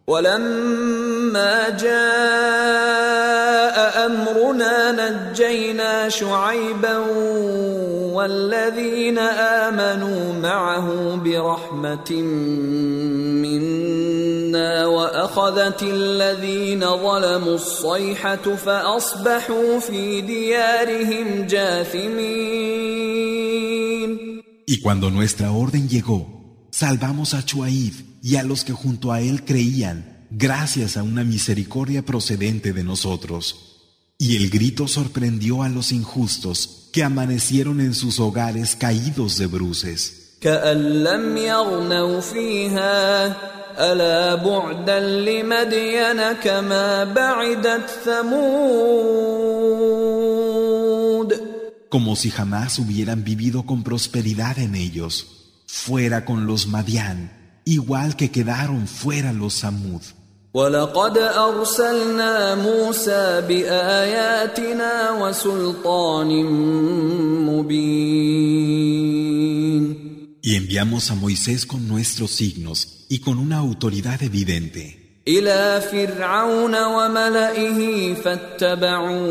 ولما جاء أمرنا نجينا شعيبا والذين آمنوا معه برحمة منا وأخذت الذين ظلموا الصيحة فأصبحوا في ديارهم جاثمين. Y cuando nuestra orden llegó, Salvamos a Chuaib y a los que junto a él creían, gracias a una misericordia procedente de nosotros. Y el grito sorprendió a los injustos que amanecieron en sus hogares caídos de bruces. Como si jamás hubieran vivido con prosperidad en ellos Fuera con los Madián, igual que quedaron fuera los Samud. ولقد أرسلنا موسى بآياتنا وسلطان مبين Y enviamos a Moisés con nuestros signos y con una autoridad evidente. إلى فرعون وملئه فاتبعوا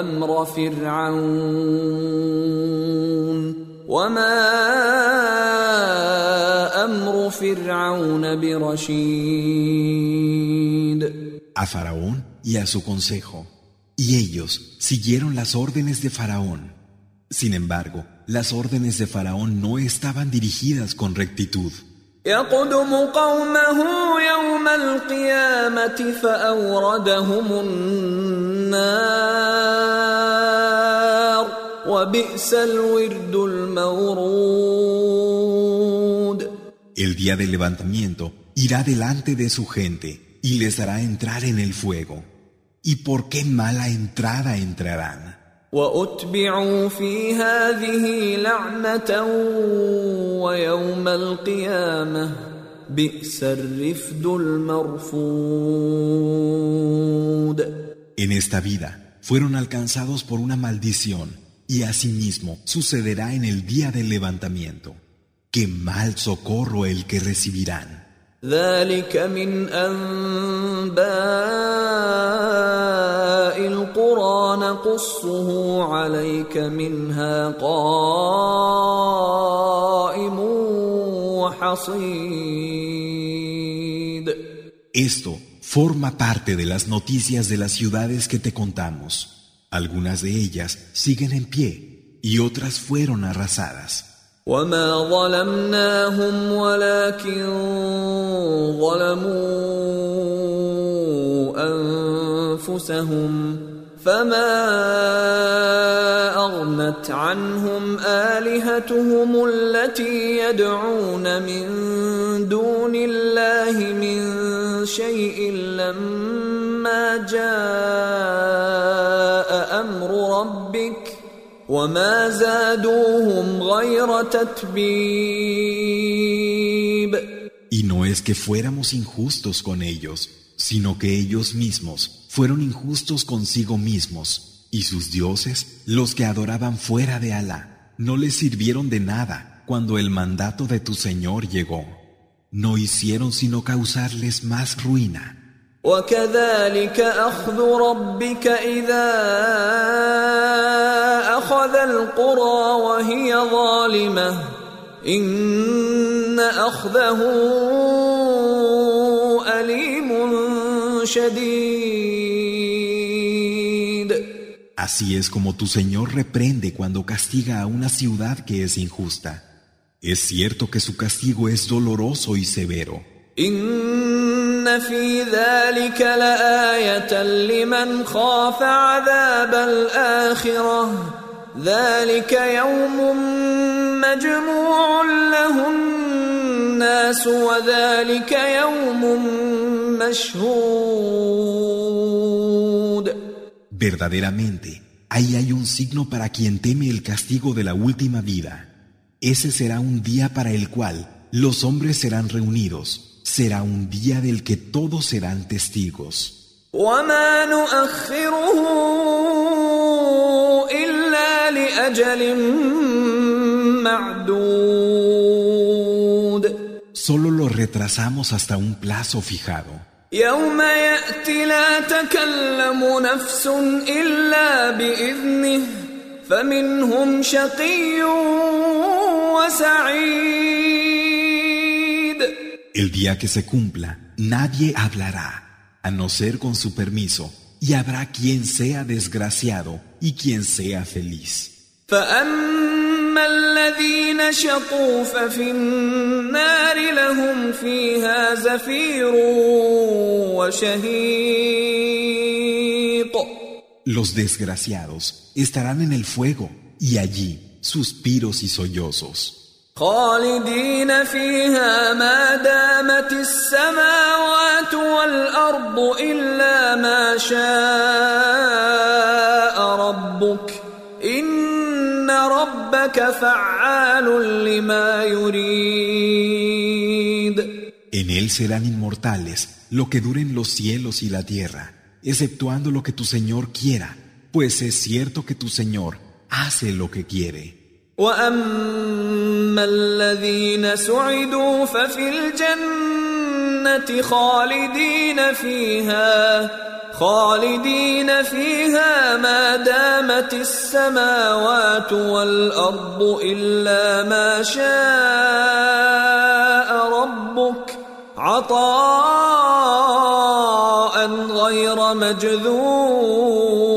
أمر فرعون وما أمر فرعون برشيد a Faraón y a su consejo, y ellos siguieron las órdenes de Faraón. Sin embargo, las órdenes de Faraón no estaban dirigidas con rectitud. يقدم قومه يوم القيامة فأوردهم النار وبئس الورد المورود El día del levantamiento irá delante de su gente y les hará entrar en el fuego. ¿Y por qué mala entrada entrarán? En esta vida fueron alcanzados por una maldición y asimismo sucederá en el día del levantamiento. Qué mal socorro el que recibirán. ذلك من أنباء القرى نقصه عليك منها قائم وحصيد Esto forma parte de las noticias de las ciudades que te contamos. Algunas de ellas siguen en pie y otras fueron arrasadas. وما ظلمناهم ولكن ظلموا انفسهم فما اغنت عنهم الهتهم التي يدعون من دون الله من شيء لما جاء امر ربك Y no es que fuéramos injustos con ellos, sino que ellos mismos fueron injustos consigo mismos, y sus dioses, los que adoraban fuera de Alá, no les sirvieron de nada cuando el mandato de tu Señor llegó. No hicieron sino causarles más ruina. وكذلك اخذ ربك اذا اخذ القرى وهي ظالمه ان اخذه اليم شديد Así es como tu Señor reprende cuando castiga a una ciudad que es injusta. Es cierto que su castigo es doloroso y severo. ان في ذلك لايه لمن خاف عذاب الاخره ذلك يوم مجموع له الناس وذلك يوم مشهود Verdaderamente, ahí hay un signo para quien teme el castigo de la última vida. Ese será un día para el cual los hombres serán reunidos será un día del que todos serán testigos. Solo lo retrasamos hasta un plazo fijado. فمنهم شقي el día que se cumpla, nadie hablará, a no ser con su permiso, y habrá quien sea desgraciado y quien sea feliz. Los desgraciados estarán en el fuego y allí suspiros y sollozos. خالدين فيها ما دامت السماوات والارض الا ما شاء ربك ان ربك فعال لما يريد En él serán inmortales lo que duren los cielos y la tierra, exceptuando lo que tu Señor quiera, pues es cierto que tu Señor hace lo que quiere. واما الذين سعدوا ففي الجنه خالدين فيها خالدين فيها ما دامت السماوات والارض الا ما شاء ربك عطاء غير مجذوذ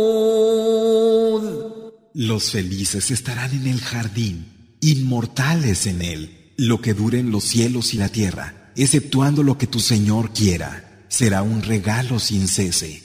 Los felices estarán en el jardín, inmortales en él, lo que duren los cielos y la tierra, exceptuando lo que tu Señor quiera, será un regalo sin cese.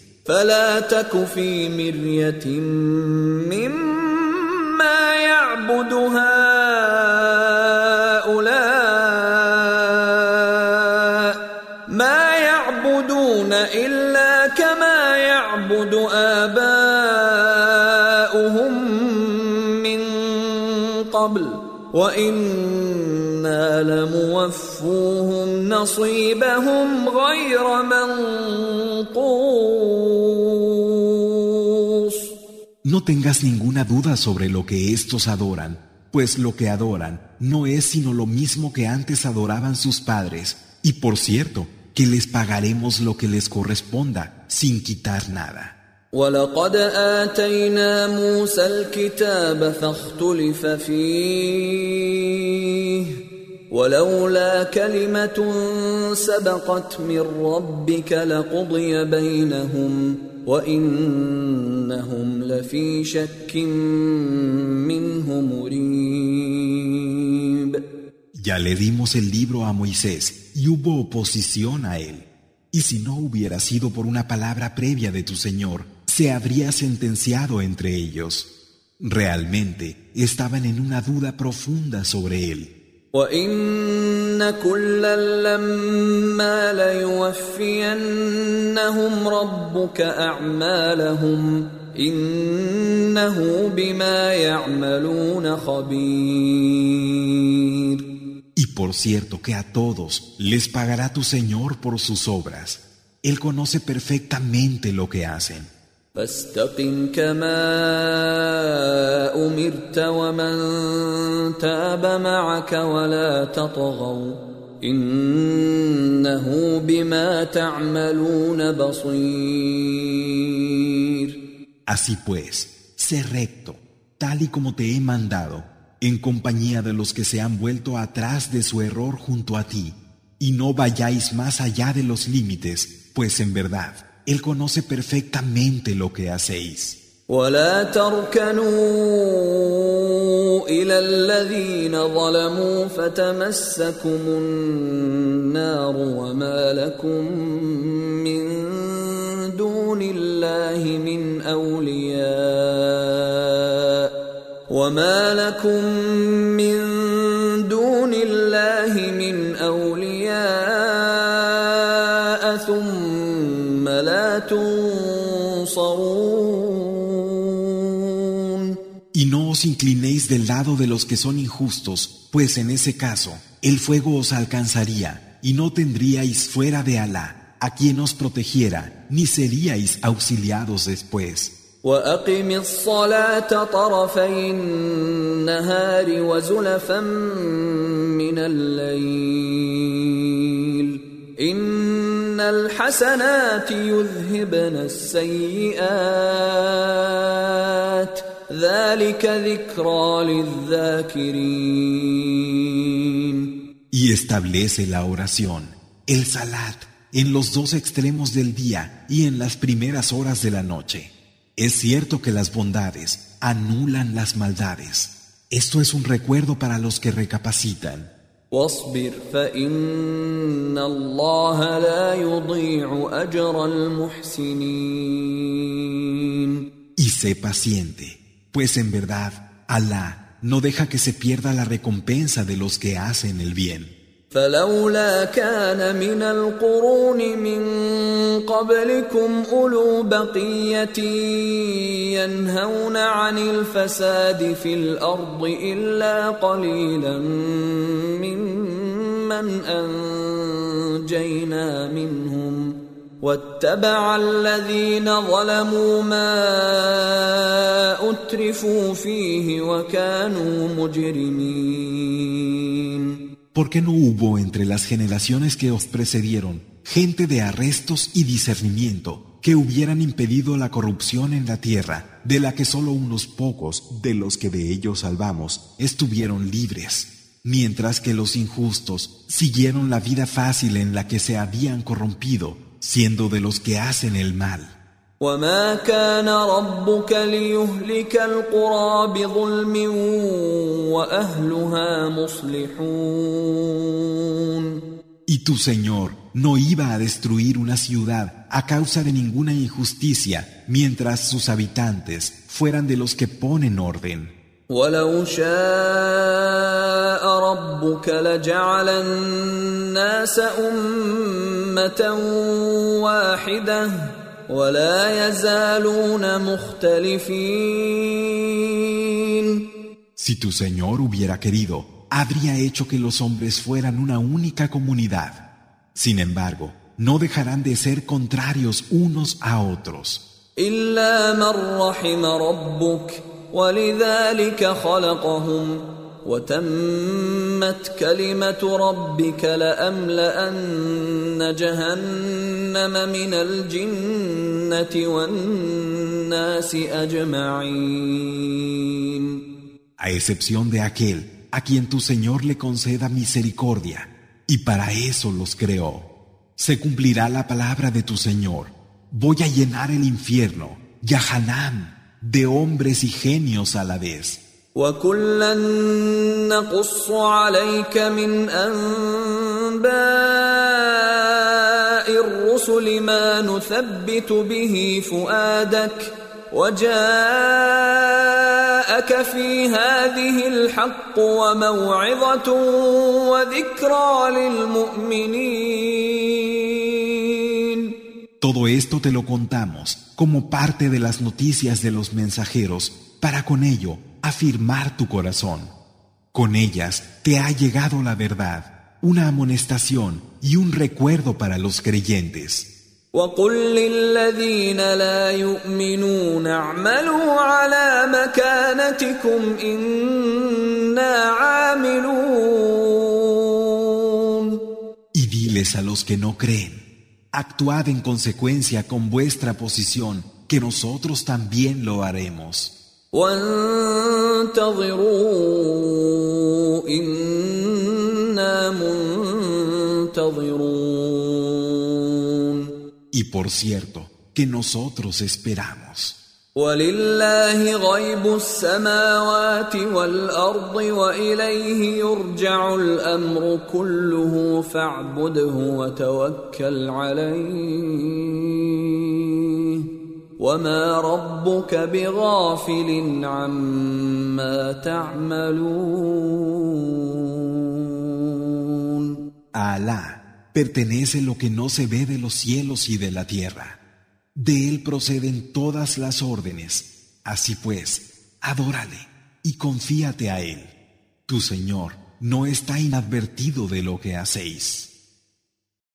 No tengas ninguna duda sobre lo que estos adoran, pues lo que adoran no es sino lo mismo que antes adoraban sus padres, y por cierto, que les pagaremos lo que les corresponda, sin quitar nada. ولقد آتينا موسى الكتاب فاختلف فيه ولولا كلمة سبقت من ربك لقضي بينهم وإنهم لفي شك منه مريب Ya le dimos el libro a Moisés y hubo oposición a él. Y si no hubiera sido por una palabra previa de tu Señor, se habría sentenciado entre ellos. Realmente estaban en una duda profunda sobre él. وإن كلا لما ليوفينهم ربك أعمالهم إنه بما يعملون خبير Y por cierto que a todos les pagará tu Señor por sus obras. Él conoce perfectamente lo que hacen. فاستقم كما أمرت ومن تاب معك ولا تطغوا إنه بما تعملون بصير Así pues, sé recto, tal y como te he mandado, en compañía de los que se han vuelto atrás de su error junto a ti, y no vayáis más allá de los límites, pues en verdad, Él conoce perfectamente lo que hacéis. ولا تركنوا إلى الذين ظلموا فتمسكم النار وما لكم من دون الله من أولياء وما لكم من os inclinéis del lado de los que son injustos, pues en ese caso el fuego os alcanzaría y no tendríais fuera de Alá a quien os protegiera, ni seríais auxiliados después. وأقم الصلاة طرفي النهار وزلفا من الليل إن الحسنات يذهبن السيئات ذلك ذكرى للذاكرين y establece la oración, el salat, en los dos extremos del día y en las primeras horas de la noche. Es cierto que las bondades anulan las maldades. Esto es un recuerdo para los que recapacitan. Y sé paciente. pues en verdad, Alá no deja que se pierda la recompensa de los que hacen el bien. فلولا كان من القرون من قبلكم أولو بقية ينهون عن الفساد في الأرض إلا قليلا ممن أنجينا منهم واتبع الذين ظلموا ما أترفوا فيه وكانوا مجرمين ¿Por qué no hubo entre las generaciones que os precedieron gente de arrestos y discernimiento que hubieran impedido la corrupción en la tierra, de la que solo unos pocos de los que de ellos salvamos estuvieron libres, mientras que los injustos siguieron la vida fácil en la que se habían corrompido, siendo de los que hacen el mal? وما كان ربك ليهلك القرى بظلم واهلها مصلحون Y tu Señor no iba a destruir una ciudad a causa de ninguna injusticia, mientras sus habitantes fueran de los que ponen orden. ولو شاء ربك لجعل الناس امه واحده ولا يزالون مختلفين Si tu Señor hubiera querido, habría hecho que los hombres fueran una única comunidad. Sin embargo, no dejarán de ser contrarios unos a otros. الا من رحم ربك ولذلك خلقهم وتمت كلمه ربك لاملان جهنم من الجنه والناس اجمعين A excepción de aquel a quien tu Señor le conceda misericordia, y para eso los creó. Se cumplirá la palabra de tu Señor. Voy a llenar el infierno, Yahanam, de hombres y genios a la vez. وكلا نقص عليك من انباء الرسل ما نثبت به فؤادك وجاءك في هذه الحق وموعظه وذكرى للمؤمنين. Todo esto te lo contamos como parte de las noticias de los mensajeros para con ello afirmar tu corazón. Con ellas te ha llegado la verdad, una amonestación y un recuerdo para los creyentes. Y diles a los que no creen Actuad en consecuencia con vuestra posición, que nosotros también lo haremos. Y por cierto, que nosotros esperamos. ولله غيب السماوات والأرض وإليه يرجع الأمر كله فاعبده وتوكل عليه وما ربك بغافل عما تعملون A Alá pertenece lo que no se ve de los cielos y de la tierra. De él proceden todas las órdenes. Así pues, adórale y confíate a él. Tu Señor no está inadvertido de lo que hacéis.